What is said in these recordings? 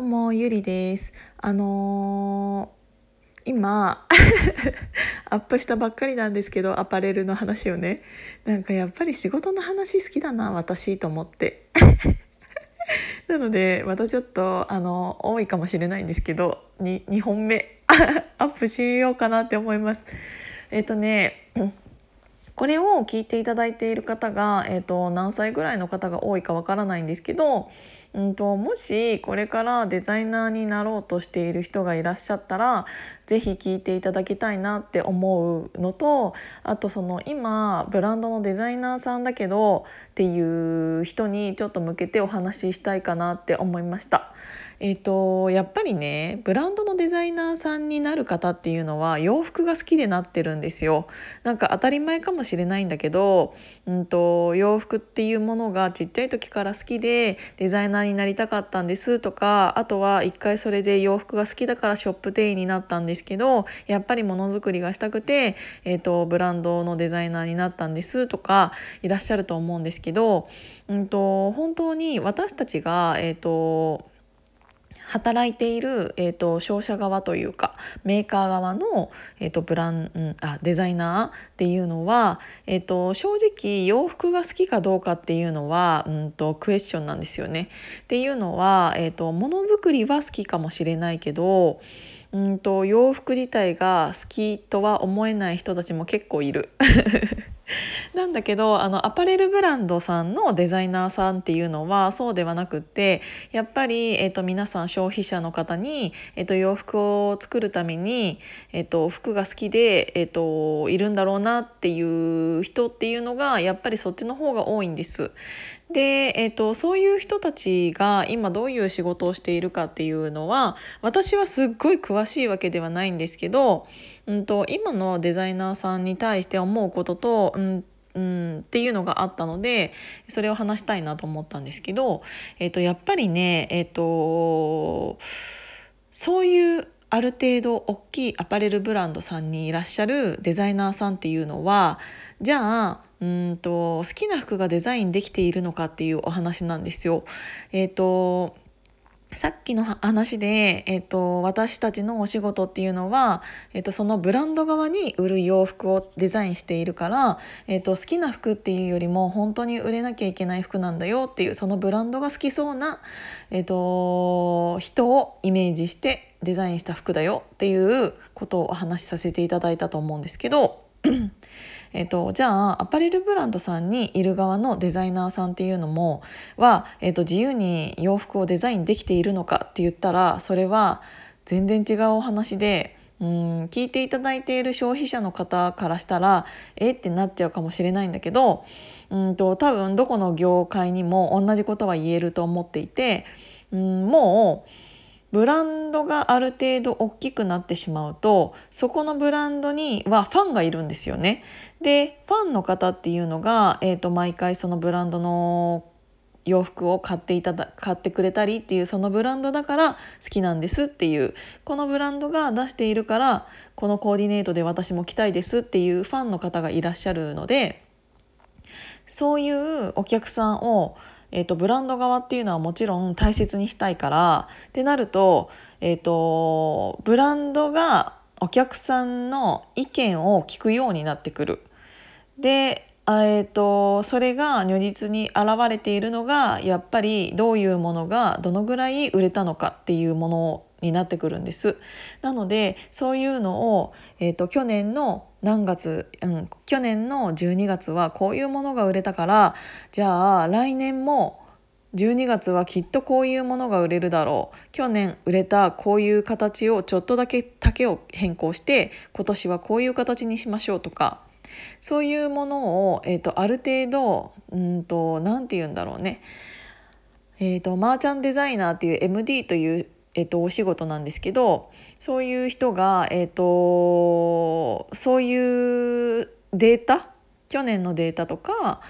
どうもゆりです。あのー、今 アップしたばっかりなんですけどアパレルの話をね。なんかやっぱり仕事の話好きだな私と思って。なのでまたちょっとあの多いかもしれないんですけど 2, 2本目 アップしようかなって思います。えっ、とねこれを聞いていただいている方が、えーと、何歳ぐらいの方が多いかわからないんですけど、うんと、もしこれからデザイナーになろうとしている人がいらっしゃったら是非聞いていただきたいなって思うのとあとその今ブランドのデザイナーさんだけどっていう人にちょっと向けてお話ししたいかなって思いました。えーと、やっぱりねブランドのデザイナーさんになる方っていうのは洋服が好きでなってるんですよ。なんか当たり前かもしれないんだけど、うんと、洋服っていうものがちっちゃい時から好きでデザイナーになりたかったんですとかあとは一回それで洋服が好きだからショップ店員になったんですけどやっぱりものづくりがしたくて、えーと、ブランドのデザイナーになったんですとかいらっしゃると思うんですけど、うんと本当に私たちが、えー、と働いている、えーと、商社側というかメーカー側の、えーと、ブラン、うん、あデザイナーっていうのは、えーと、正直洋服が好きかどうかっていうのは、うんと、クエスチョンなんですよね。っていうのは、えー、とものづくりは好きかもしれないけどうんと洋服自体が好きとは思えない人たちも結構いる。なんだけどあのアパレルブランドさんのデザイナーさんっていうのはそうではなくってやっぱり、えーと、皆さん消費者の方に、えーと、洋服を作るために、えーと、服が好きで、えー、といるんだろうなっていう人っていうのがやっぱりそっちの方が多いんです。で、えーと、そういう人たちが今どういう仕事をしているかっていうのは私はすっごい詳しいわけではないんですけど、うんと、今のデザイナーさんに対して思うことと、うんうん、っていうのがあったのでそれを話したいなと思ったんですけど、えーと、やっぱりね、えーとそういうある程度大きいアパレルブランドさんにいらっしゃるデザイナーさんっていうのはじゃあうんと好きな服がデザインできているのかっていうお話なんですよ。えっ、ー、とさっきの話で、えーと、私たちのお仕事っていうのは、えーと、そのブランド側に売る洋服をデザインしているから、えーと、好きな服っていうよりも本当に売れなきゃいけない服なんだよっていうそのブランドが好きそうな、えー、と人をイメージしてデザインした服だよっていうことをお話しさせていただいたと思うんですけど。えっと、じゃあアパレルブランドさんにいる側のデザイナーさんっていうのもは、えっと、自由に洋服をデザインできているのかって言ったらそれは全然違うお話で。うん聞いていただいている消費者の方からしたらえ？ってなっちゃうかもしれないんだけどうんと多分どこの業界にも同じことは言えると思っていてうんもうブランドがある程度大きくなってしまうとそこのブランドにはファンがいるんですよね。でファンの方っていうのが、えーと、毎回そのブランドの洋服を買っていただ買ってくれたりっていうそのブランドだから好きなんですっていうこのブランドが出しているからこのコーディネートで私も着たいですっていうファンの方がいらっしゃるのでそういうお客さんをえーと、ブランド側っていうのはもちろん大切にしたいからってなると,、えーと、ブランドがお客さんの意見を聞くようになってくる。でえーと、それが如実に現れているのがやっぱりどういうものがどのぐらい売れたのかっていうものになってくるんです。なのでそういうのを、えーと、去年の何月、うん、去年の12月はこういうものが売れたからじゃあ来年も12月はきっとこういうものが売れるだろう去年売れたこういう形をちょっとだけ丈を変更して今年はこういう形にしましょうとかそういうものを、えーと、ある程度うんと何て言うんだろうねえーとマーチャンデザイナーっていう MD というえっと、お仕事なんですけどそういう人が、えっと、そういうデータ去年のデータとか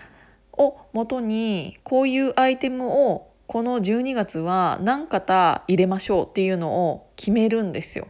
をもとにこういうアイテムをこの12月は何型入れましょうっていうのを決めるんですよ。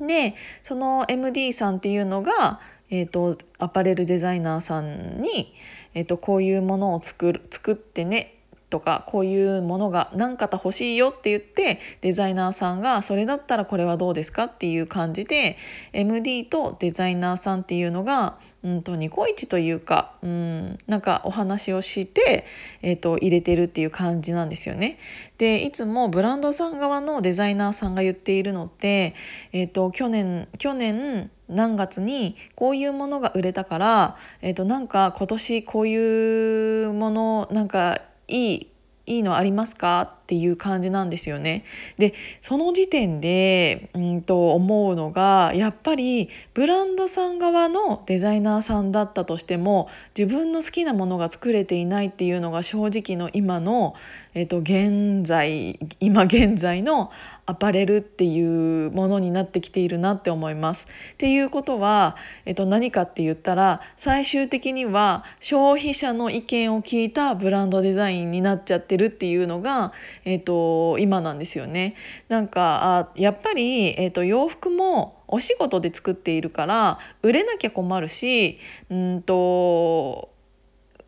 でその MD さんっていうのが、えーと、アパレルデザイナーさんに、えーとこういうものを作る作ってねとかこういうものが何型欲しいよって言ってデザイナーさんがそれだったらこれはどうですかっていう感じで MD とデザイナーさんっていうのがうんとニコイチというか、うん、なんかお話をして、えーと、入れてるっていう感じなんですよね。でいつもブランドさん側のデザイナーさんが言っているのって、えーと、去年去年何月にこういうものが売れたから、えーとなんか今年こういうものなんかいいいいのありますか？っていう感じなんですよね。でその時点でうんと思うのがやっぱりブランドさん側のデザイナーさんだったとしても自分の好きなものが作れていないっていうのが正直の今の、えっと、現在今現在のアパレルっていうものになってきているなって思います。っていうことは、えっと、何かって言ったら最終的には消費者の意見を聞いたブランドデザインになっちゃってるっていうのが、えっと、今なんですよね。なんかあやっぱり、えっと、洋服もお仕事で作っているから売れなきゃ困るしうんと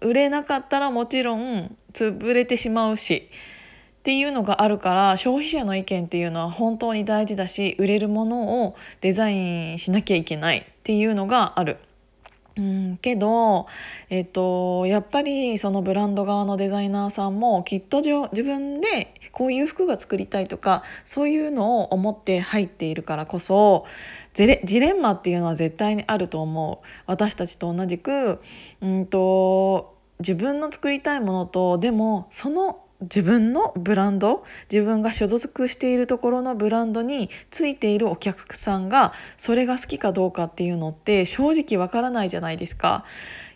売れなかったらもちろん潰れてしまうし。っていうのがあるから消費者の意見っていうのは本当に大事だし売れるものをデザインしなきゃいけないっていうのがある。うん、けど、えっと、やっぱりそのブランド側のデザイナーさんもきっと自分でこういう服が作りたいとかそういうのを思って入っているからこそジレンマっていうのは絶対にあると思う。私たちと同じく、うんと自分の作りたいものとでもその自分のブランド自分が所属しているところのブランドについているお客さんがそれが好きかどうかっていうのって正直わからないじゃないですか。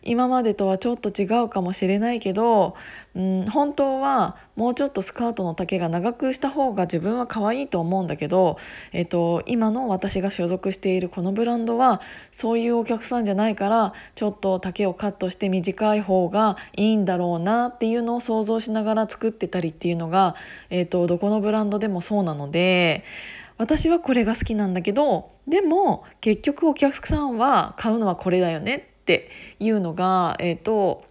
今までとはちょっと違うかもしれないけど、うん、本当はもうちょっとスカートの丈が長くした方が自分は可愛いと思うんだけど、えっと、今の私が所属しているこのブランドはそういうお客さんじゃないからちょっと丈をカットして短い方がいいんだろうなっていうのを想像しながら作ってたりっていうのが、えっと、どこのブランドでもそうなので。私はこれが好きなんだけどでも結局お客さんは買うのはこれだよねっていうのが、えーと、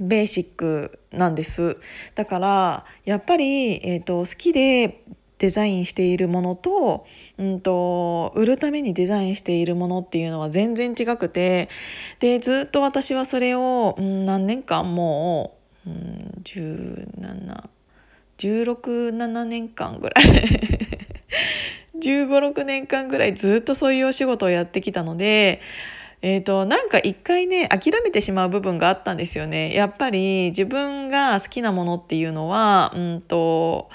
ベーシックなんです。だからやっぱり、えーと、好きでデザインしているものと,、うんと、売るためにデザインしているものっていうのは全然違くてでずっと私はそれを、うん、何年間もう、うん、171617年間ぐらい。1 5 6年間ぐらいずっとそういうお仕事をやってきたのでえーと、なんか一回ね諦めてしまう部分があったんですよね。やっぱり自分が好きなものっていうのは、うんと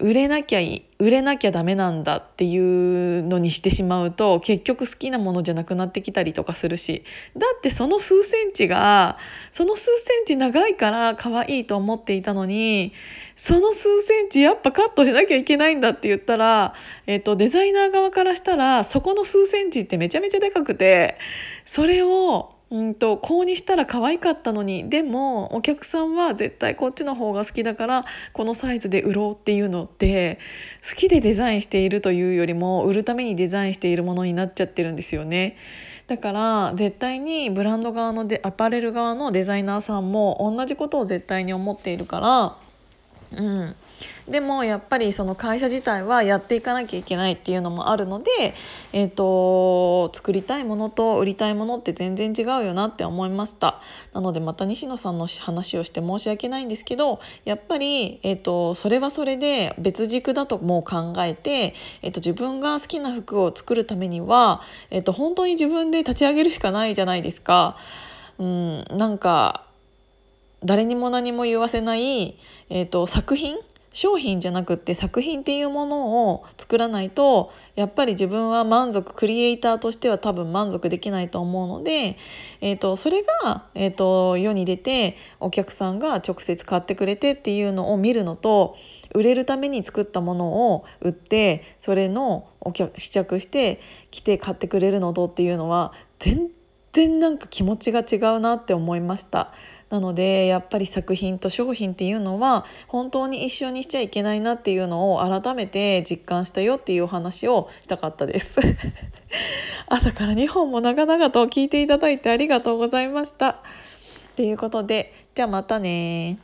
売れなきゃ売れなきゃダメなんだっていうのにしてしまうと結局好きなものじゃなくなってきたりとかするしだってその数センチがその数センチ長いから可愛いと思っていたのにその数センチやっぱカットしなきゃいけないんだって言ったら、えっと、デザイナー側からしたらそこの数センチってめちゃめちゃでかくてそれをうんとこうにしたら可愛かったのにでもお客さんは絶対こっちの方が好きだからこのサイズで売ろうっていうのって好きでデザインしているというよりも売るためにデザインしているものになっちゃってるんですよね。だから絶対にブランド側のでアパレル側のデザイナーさんも同じことを絶対に思っているから、うん、でもやっぱりその会社自体はやっていかなきゃいけないっていうのもあるので、えーと、作りたいものと売りたいものって全然違うよなって思いましたなのでまた西野さんの話をして申し訳ないんですけどやっぱり、えーと、それはそれで別軸だともう考えて、えーと、自分が好きな服を作るためには、えー、と本当に自分で立ち上げるしかないじゃないですか。うん、なんか誰にも何も言わせない、えーと作品？商品じゃなくって作品っていうものを作らないとやっぱり自分は満足クリエイターとしては多分満足できないと思うので、えーと、それが、えーと、世に出てお客さんが直接買ってくれてっていうのを見るのと売れるために作ったものを売ってそれのお客試着して来て買ってくれるのとっていうのは全然なんか気持ちが違うなって思いました。なのでやっぱり作品と商品っていうのは本当に一緒にしちゃいけないなっていうのを改めて実感したよっていうお話をしたかったです。朝から2本も長々と聞いていただいてありがとうございました。ということでじゃあまたね